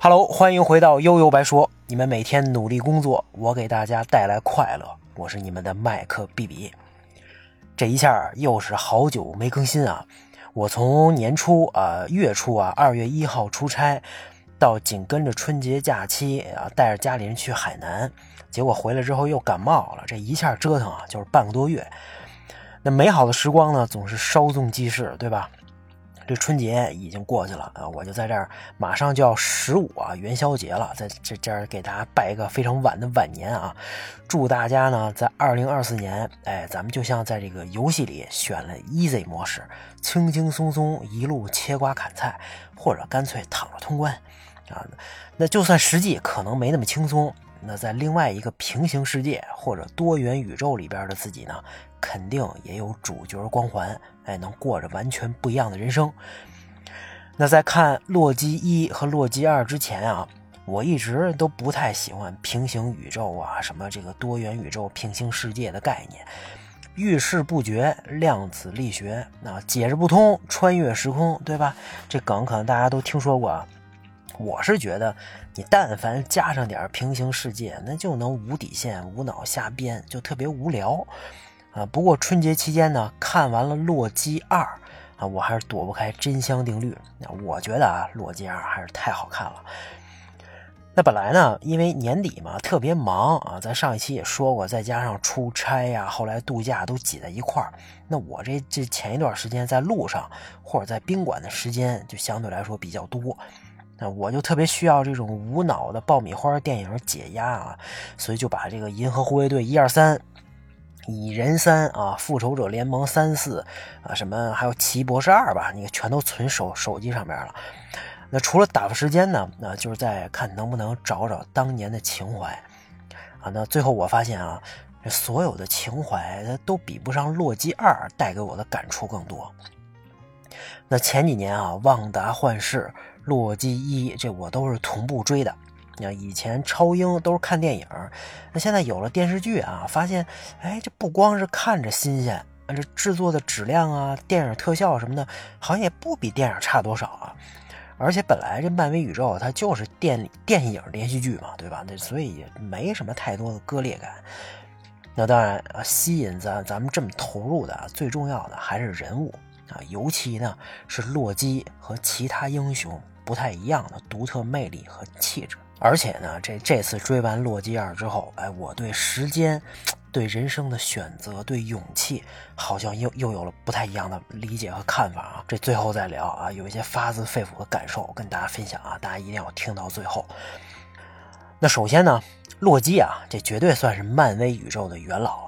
Hello，欢迎回到悠悠白说。你们每天努力工作，我给大家带来快乐。我是你们的麦克 B B。这一下又是好久没更新啊！我从年初啊月初啊二月一号出差，到紧跟着春节假期啊带着家里人去海南，结果回来之后又感冒了。这一下折腾啊就是半个多月。那美好的时光呢总是稍纵即逝，对吧？这春节已经过去了啊，我就在这儿，马上就要十五啊元宵节了，在这这儿给大家拜一个非常晚的晚年啊！祝大家呢在二零二四年，哎，咱们就像在这个游戏里选了 Easy 模式，轻轻松松一路切瓜砍菜，或者干脆躺着通关啊！那就算实际可能没那么轻松，那在另外一个平行世界或者多元宇宙里边的自己呢？肯定也有主角光环，哎，能过着完全不一样的人生。那在看《洛基一》和《洛基二》之前啊，我一直都不太喜欢平行宇宙啊，什么这个多元宇宙、平行世界的概念，遇事不决、量子力学，那解释不通、穿越时空，对吧？这梗可能大家都听说过。啊。我是觉得，你但凡加上点平行世界，那就能无底线、无脑瞎编，就特别无聊。啊，不过春节期间呢，看完了《洛基二》，啊，我还是躲不开真香定律。那我觉得啊，《洛基二》还是太好看了。那本来呢，因为年底嘛，特别忙啊，在上一期也说过，再加上出差呀，后来度假都挤在一块儿。那我这这前一段时间在路上或者在宾馆的时间就相对来说比较多，那我就特别需要这种无脑的爆米花电影解压啊，所以就把这个《银河护卫队》一二三。蚁人三啊，复仇者联盟三四啊，什么还有奇博士二吧，你全都存手手机上面了。那除了打发时间呢，那就是在看能不能找找当年的情怀啊。那最后我发现啊，这所有的情怀都比不上《洛基二》带给我的感触更多。那前几年啊，《旺达幻视》《洛基一》这我都是同步追的。你以前超英都是看电影，那现在有了电视剧啊，发现，哎，这不光是看着新鲜，这制作的质量啊，电影特效什么的，好像也不比电影差多少啊。而且本来这漫威宇宙它就是电电影连续剧嘛，对吧？那所以也没什么太多的割裂感。那当然啊，吸引咱咱们这么投入的，最重要的还是人物啊，尤其呢是洛基和其他英雄不太一样的独特魅力和气质。而且呢，这这次追完《洛基二》之后，哎，我对时间、对人生的选择、对勇气，好像又又有了不太一样的理解和看法啊。这最后再聊啊，有一些发自肺腑的感受跟大家分享啊，大家一定要听到最后。那首先呢，洛基啊，这绝对算是漫威宇宙的元老。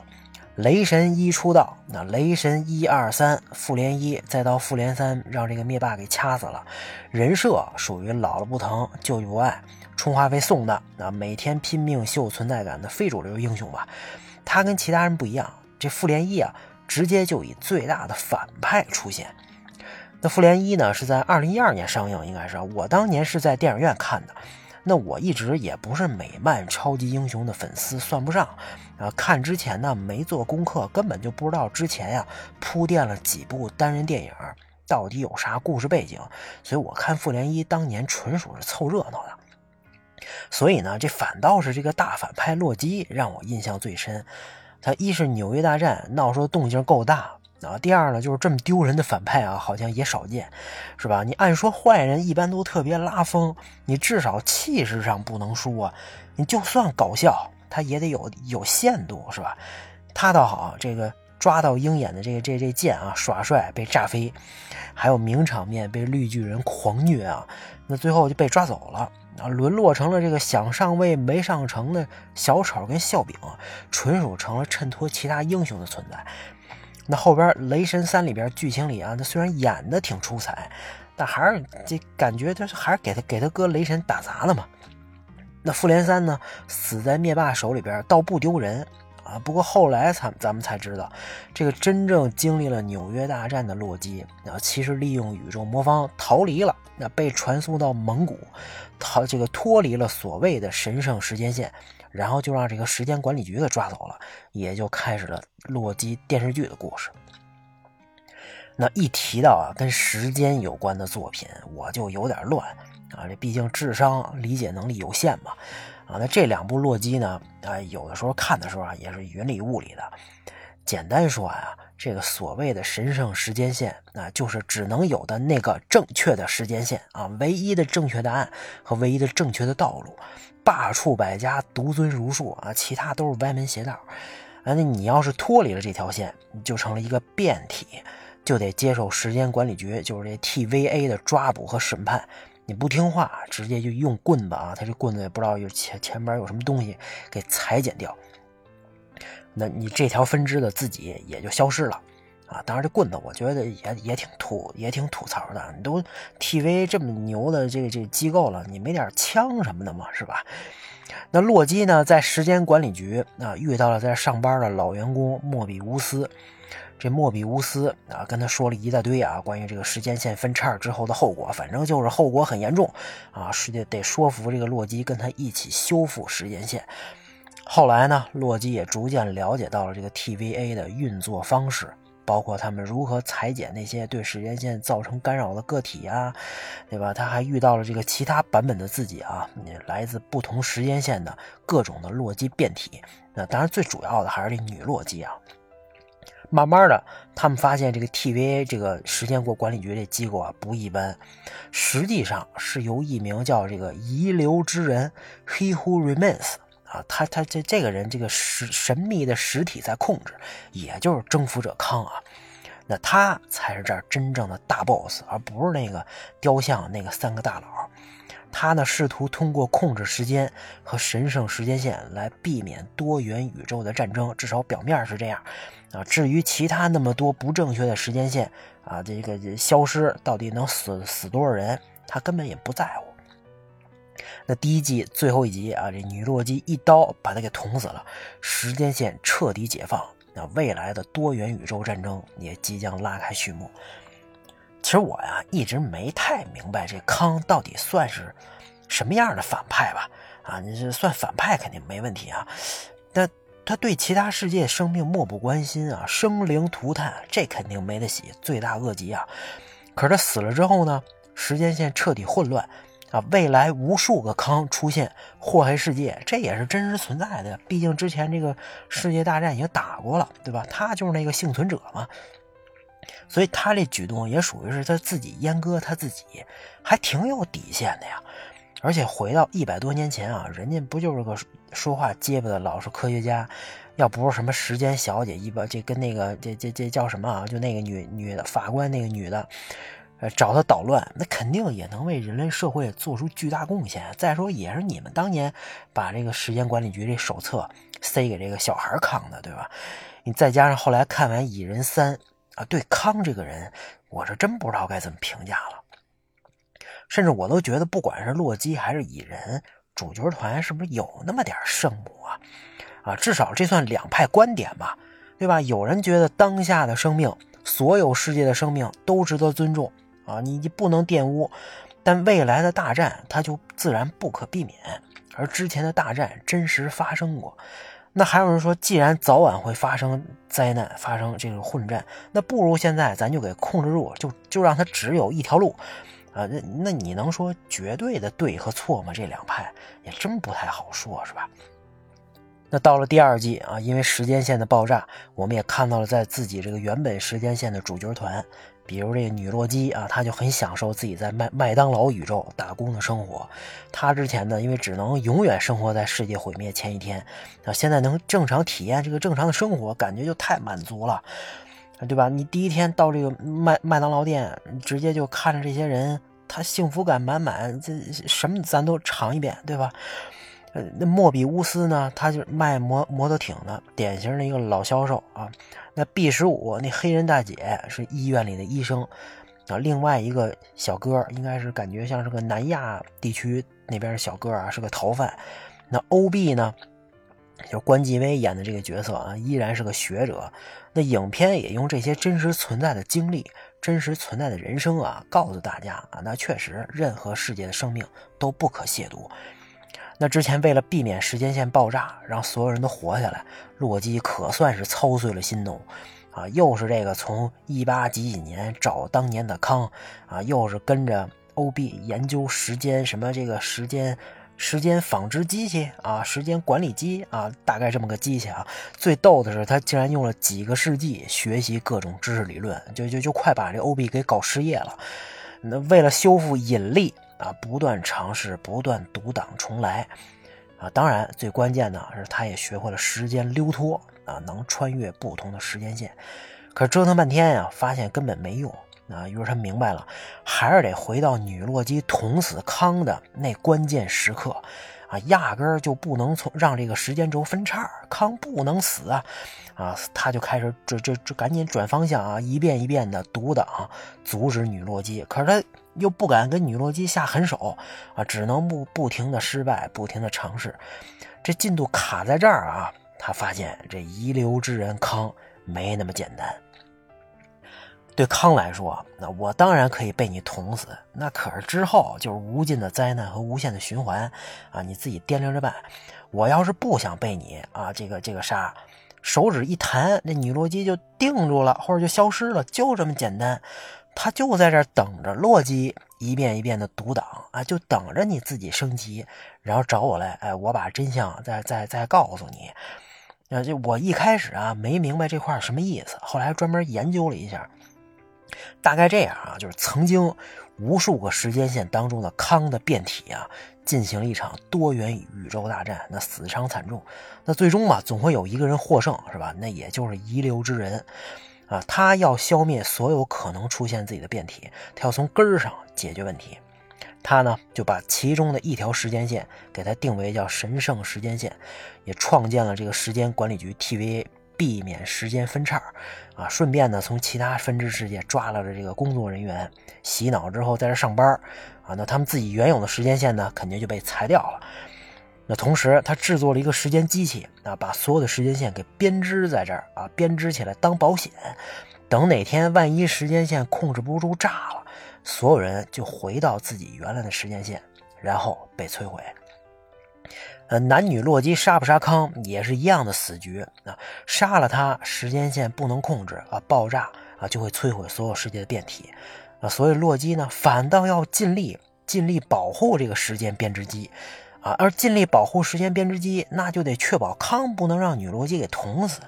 雷神一出道，那雷神一二三，复联一，再到复联三，让这个灭霸给掐死了，人设属于老了不疼，旧不爱。充话费送的啊，每天拼命秀存在感的非主流英雄吧。他跟其他人不一样，这复联一啊，直接就以最大的反派出现。那复联一呢，是在二零一二年上映，应该是我当年是在电影院看的。那我一直也不是美漫超级英雄的粉丝，算不上啊。看之前呢，没做功课，根本就不知道之前呀铺垫了几部单人电影，到底有啥故事背景。所以我看复联一当年纯属是凑热闹的。所以呢，这反倒是这个大反派洛基让我印象最深。他一是纽约大战闹出动静够大啊，第二呢就是这么丢人的反派啊，好像也少见，是吧？你按说坏人一般都特别拉风，你至少气势上不能输啊。你就算搞笑，他也得有有限度，是吧？他倒好，这个抓到鹰眼的这个这这剑啊，耍帅被炸飞，还有名场面被绿巨人狂虐啊，那最后就被抓走了。啊，沦落成了这个想上位没上成的小丑跟笑柄，纯属成了衬托其他英雄的存在。那后边《雷神三》里边剧情里啊，他虽然演的挺出彩，但还是这感觉他还是给他给他哥雷神打砸了嘛。那复联三呢，死在灭霸手里边倒不丢人。啊，不过后来咱咱们才知道，这个真正经历了纽约大战的洛基啊，其实利用宇宙魔方逃离了，那被传送到蒙古，逃这个脱离了所谓的神圣时间线，然后就让这个时间管理局给抓走了，也就开始了洛基电视剧的故事。那一提到啊跟时间有关的作品，我就有点乱。啊，这毕竟智商理解能力有限嘛，啊，那这两部洛基呢，啊，有的时候看的时候啊，也是云里雾里的。简单说呀，这个所谓的神圣时间线啊，就是只能有的那个正确的时间线啊，唯一的正确答案和唯一的正确的道路，罢黜百家，独尊儒术啊，其他都是歪门邪道。啊，那你要是脱离了这条线，你就成了一个变体，就得接受时间管理局，就是这 TVA 的抓捕和审判。你不听话，直接就用棍子啊，他这棍子也不知道有前前边有什么东西给裁剪掉。那你这条分支的自己也就消失了，啊，当然这棍子我觉得也也挺吐，也挺吐槽的。你都 TV 这么牛的这个这个机构了，你没点枪什么的吗？是吧？那洛基呢，在时间管理局啊遇到了在上班的老员工莫比乌斯。这莫比乌斯啊跟他说了一大堆啊关于这个时间线分叉之后的后果，反正就是后果很严重啊，是得得说服这个洛基跟他一起修复时间线。后来呢，洛基也逐渐了解到了这个 TVA 的运作方式，包括他们如何裁剪那些对时间线造成干扰的个体呀，对吧？他还遇到了这个其他版本的自己啊，来自不同时间线的各种的洛基变体。那当然，最主要的还是这女洛基啊。慢慢的，他们发现这个 TVA 这个时间国管理局这机构啊不一般，实际上是由一名叫这个遗留之人 He Who Remains。啊，他他这这个人这个神神秘的实体在控制，也就是征服者康啊，那他才是这儿真正的大 boss，而不是那个雕像那个三个大佬。他呢试图通过控制时间和神圣时间线来避免多元宇宙的战争，至少表面是这样。啊，至于其他那么多不正确的时间线啊，这个消失到底能死死多少人，他根本也不在乎。那第一季最后一集啊，这女洛基一刀把他给捅死了，时间线彻底解放，那未来的多元宇宙战争也即将拉开序幕。其实我呀一直没太明白这康到底算是什么样的反派吧？啊，你是算反派肯定没问题啊，但他对其他世界生命漠不关心啊，生灵涂炭，这肯定没得洗，罪大恶极啊。可是他死了之后呢，时间线彻底混乱。啊，未来无数个坑出现祸害世界，这也是真实存在的。毕竟之前这个世界大战已经打过了，对吧？他就是那个幸存者嘛，所以他这举动也属于是他自己阉割他自己，还挺有底线的呀。而且回到一百多年前啊，人家不就是个说话结巴的老实科学家？要不是什么时间小姐，一般这跟那个这这这叫什么啊？就那个女女的法官，那个女的。呃，找他捣乱，那肯定也能为人类社会做出巨大贡献。再说，也是你们当年把这个时间管理局这手册塞给这个小孩康的，对吧？你再加上后来看完《蚁人三》啊，对康这个人，我是真不知道该怎么评价了。甚至我都觉得，不管是洛基还是蚁人，主角团是不是有那么点圣母啊？啊，至少这算两派观点吧，对吧？有人觉得当下的生命，所有世界的生命都值得尊重。啊，你你不能玷污，但未来的大战它就自然不可避免。而之前的大战真实发生过，那还有人说，既然早晚会发生灾难，发生这个混战，那不如现在咱就给控制住，就就让它只有一条路。啊，那那你能说绝对的对和错吗？这两派也真不太好说，是吧？那到了第二季啊，因为时间线的爆炸，我们也看到了在自己这个原本时间线的主角团。比如这个女洛基啊，她就很享受自己在麦麦当劳宇宙打工的生活。她之前呢，因为只能永远生活在世界毁灭前一天，啊，现在能正常体验这个正常的生活，感觉就太满足了，对吧？你第一天到这个麦麦当劳店，直接就看着这些人，他幸福感满满，这什么咱都尝一遍，对吧？那莫比乌斯呢？他就是卖摩摩托艇的，典型的一个老销售啊。那 B 十五那黑人大姐是医院里的医生啊。另外一个小哥应该是感觉像是个南亚地区那边的小哥啊，是个逃犯。那 OB 呢，就关继威演的这个角色啊，依然是个学者。那影片也用这些真实存在的经历、真实存在的人生啊，告诉大家啊，那确实任何世界的生命都不可亵渎。那之前为了避免时间线爆炸，让所有人都活下来，洛基可算是操碎了心头，啊，又是这个从一八几几年找当年的康，啊，又是跟着欧币研究时间，什么这个时间时间纺织机器啊，时间管理机啊，大概这么个机器啊。最逗的是，他竟然用了几个世纪学习各种知识理论，就就就快把这欧币给搞失业了。那为了修复引力啊，不断尝试，不断独挡重来啊。当然，最关键的是他也学会了时间溜脱啊，能穿越不同的时间线。可折腾半天呀，发现根本没用。啊，于是他明白了，还是得回到女洛基捅死康的那关键时刻，啊，压根儿就不能从让这个时间轴分叉，康不能死啊！啊，他就开始这这这赶紧转方向啊，一遍一遍的独挡，阻止女洛基。可是他又不敢跟女洛基下狠手啊，只能不不停的失败，不停的尝试。这进度卡在这儿啊，他发现这遗留之人康没那么简单。对康来说，那我当然可以被你捅死，那可是之后就是无尽的灾难和无限的循环啊！你自己掂量着办。我要是不想被你啊，这个这个杀，手指一弹，那女洛基就定住了，或者就消失了，就这么简单。他就在这等着洛基一遍一遍的独挡啊，就等着你自己升级，然后找我来，哎，我把真相再再再告诉你。那就我一开始啊没明白这块什么意思，后来专门研究了一下。大概这样啊，就是曾经无数个时间线当中的康的变体啊，进行了一场多元宇宙大战，那死伤惨重。那最终嘛，总会有一个人获胜，是吧？那也就是遗留之人啊，他要消灭所有可能出现自己的变体，他要从根儿上解决问题。他呢，就把其中的一条时间线给他定为叫神圣时间线，也创建了这个时间管理局 TVA。避免时间分叉，啊，顺便呢从其他分支世界抓来了这个工作人员，洗脑之后在这上班，啊，那他们自己原有的时间线呢肯定就被裁掉了。那同时他制作了一个时间机器，啊，把所有的时间线给编织在这儿，啊，编织起来当保险，等哪天万一时间线控制不住炸了，所有人就回到自己原来的时间线，然后被摧毁。呃，男女洛基杀不杀康也是一样的死局啊！杀了他，时间线不能控制啊，爆炸啊，就会摧毁所有世界的变体啊！所以洛基呢，反倒要尽力尽力保护这个时间编织机啊，而尽力保护时间编织机，那就得确保康不能让女洛基给捅死。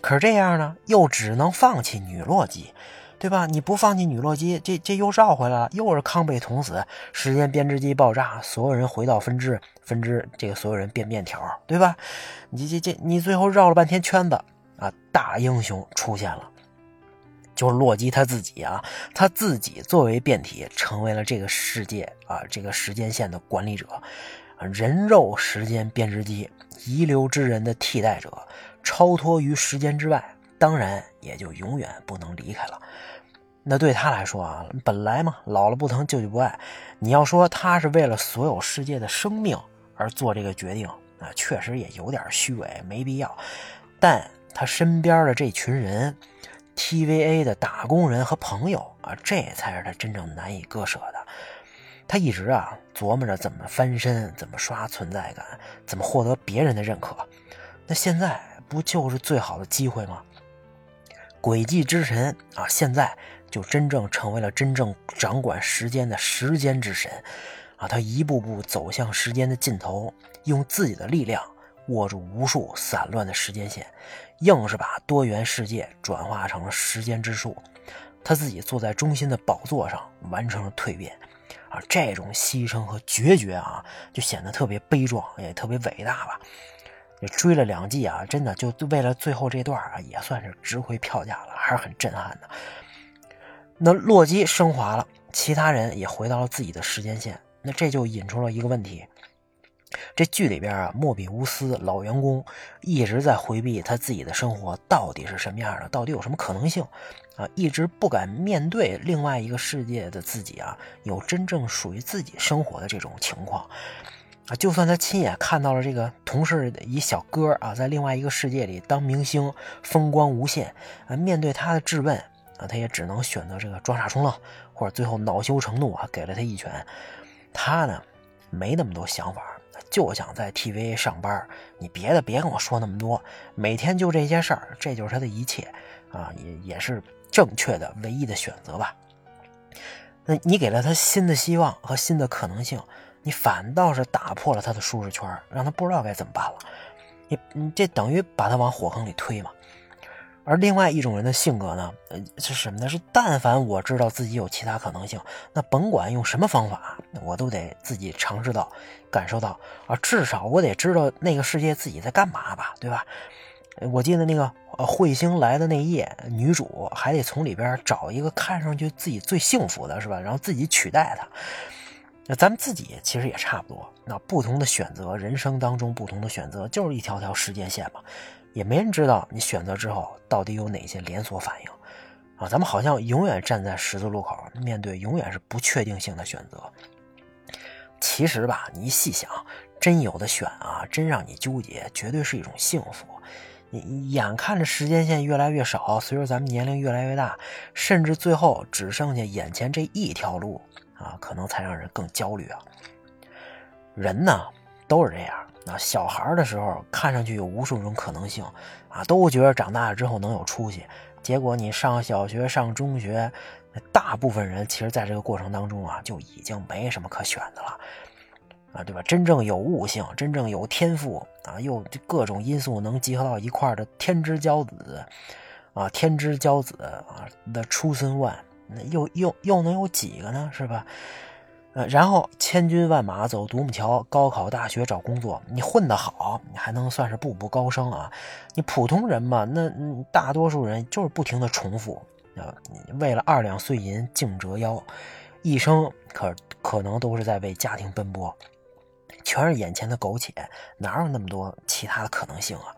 可是这样呢，又只能放弃女洛基。对吧？你不放弃女洛基，这这又绕回来了，又是康被捅死，时间编织机爆炸，所有人回到分支，分支这个所有人变面条，对吧？你这这你最后绕了半天圈子啊！大英雄出现了，就是洛基他自己啊，他自己作为变体成为了这个世界啊这个时间线的管理者，人肉时间编织机，遗留之人的替代者，超脱于时间之外。当然也就永远不能离开了。那对他来说啊，本来嘛，老了不疼，舅舅不爱。你要说他是为了所有世界的生命而做这个决定，啊，确实也有点虚伪，没必要。但他身边的这群人，TVA 的打工人和朋友啊，这才是他真正难以割舍的。他一直啊琢磨着怎么翻身，怎么刷存在感，怎么获得别人的认可。那现在不就是最好的机会吗？轨迹之神啊，现在就真正成为了真正掌管时间的时间之神，啊，他一步步走向时间的尽头，用自己的力量握住无数散乱的时间线，硬是把多元世界转化成了时间之树。他自己坐在中心的宝座上，完成了蜕变，这种牺牲和决绝啊，就显得特别悲壮，也特别伟大吧。也追了两季啊，真的就为了最后这段啊，也算是值回票价了，还是很震撼的。那洛基升华了，其他人也回到了自己的时间线，那这就引出了一个问题：这剧里边啊，莫比乌斯老员工一直在回避他自己的生活到底是什么样的，到底有什么可能性啊，一直不敢面对另外一个世界的自己啊，有真正属于自己生活的这种情况。啊，就算他亲眼看到了这个同事一小哥啊，在另外一个世界里当明星，风光无限啊，面对他的质问啊，他也只能选择这个装傻充愣，或者最后恼羞成怒啊，给了他一拳。他呢，没那么多想法，就想在 TVA 上班。你别的别跟我说那么多，每天就这些事儿，这就是他的一切啊，也也是正确的唯一的选择吧。那你给了他新的希望和新的可能性，你反倒是打破了他的舒适圈，让他不知道该怎么办了。你你这等于把他往火坑里推嘛。而另外一种人的性格呢，呃，是什么呢？是但凡我知道自己有其他可能性，那甭管用什么方法，我都得自己尝试到、感受到啊，至少我得知道那个世界自己在干嘛吧，对吧？我记得那个彗星来的那夜，女主还得从里边找一个看上去自己最幸福的，是吧？然后自己取代他。那咱们自己其实也差不多，那不同的选择，人生当中不同的选择，就是一条条时间线嘛。也没人知道你选择之后到底有哪些连锁反应，啊，咱们好像永远站在十字路口，面对永远是不确定性的选择。其实吧，你一细想，真有的选啊，真让你纠结，绝对是一种幸福。眼看着时间线越来越少，随着咱们年龄越来越大，甚至最后只剩下眼前这一条路啊，可能才让人更焦虑啊。人呢，都是这样。那小孩的时候，看上去有无数种可能性，啊，都觉得长大了之后能有出息。结果你上小学、上中学，大部分人其实在这个过程当中啊，就已经没什么可选的了，啊，对吧？真正有悟性、真正有天赋啊，又各种因素能集合到一块的天之骄子，啊，天之骄子啊的出身万，那又又又能有几个呢？是吧？呃，然后千军万马走独木桥，高考大学找工作，你混得好，你还能算是步步高升啊。你普通人嘛，那大多数人就是不停的重复啊，为了二两碎银净折腰，一生可可能都是在为家庭奔波，全是眼前的苟且，哪有那么多其他的可能性啊？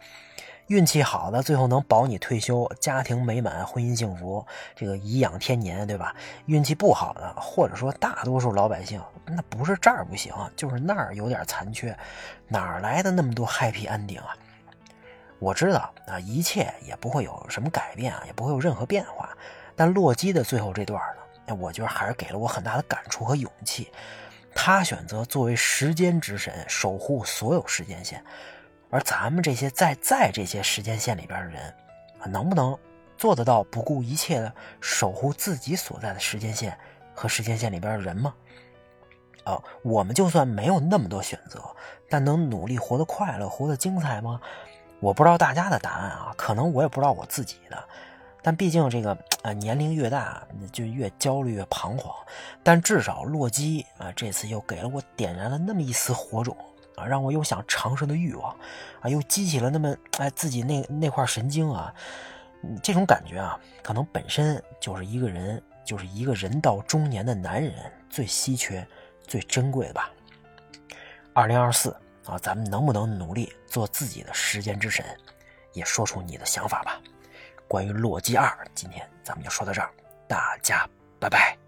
运气好的，最后能保你退休，家庭美满，婚姻幸福，这个颐养天年，对吧？运气不好的，或者说大多数老百姓，那不是这儿不行，就是那儿有点残缺，哪儿来的那么多 happy ending 啊？我知道啊，一切也不会有什么改变啊，也不会有任何变化。但洛基的最后这段呢，我觉得还是给了我很大的感触和勇气。他选择作为时间之神，守护所有时间线。而咱们这些在在这些时间线里边的人，能不能做得到不顾一切的守护自己所在的时间线和时间线里边的人吗？啊，我们就算没有那么多选择，但能努力活得快乐、活得精彩吗？我不知道大家的答案啊，可能我也不知道我自己的。但毕竟这个呃年龄越大，就越焦虑、越彷徨。但至少洛基啊，这次又给了我点燃了那么一丝火种。啊，让我有想尝试的欲望，啊，又激起了那么哎自己那那块神经啊，这种感觉啊，可能本身就是一个人，就是一个人到中年的男人最稀缺、最珍贵的吧。二零二四啊，咱们能不能努力做自己的时间之神？也说出你的想法吧。关于洛基二，今天咱们就说到这儿，大家拜拜。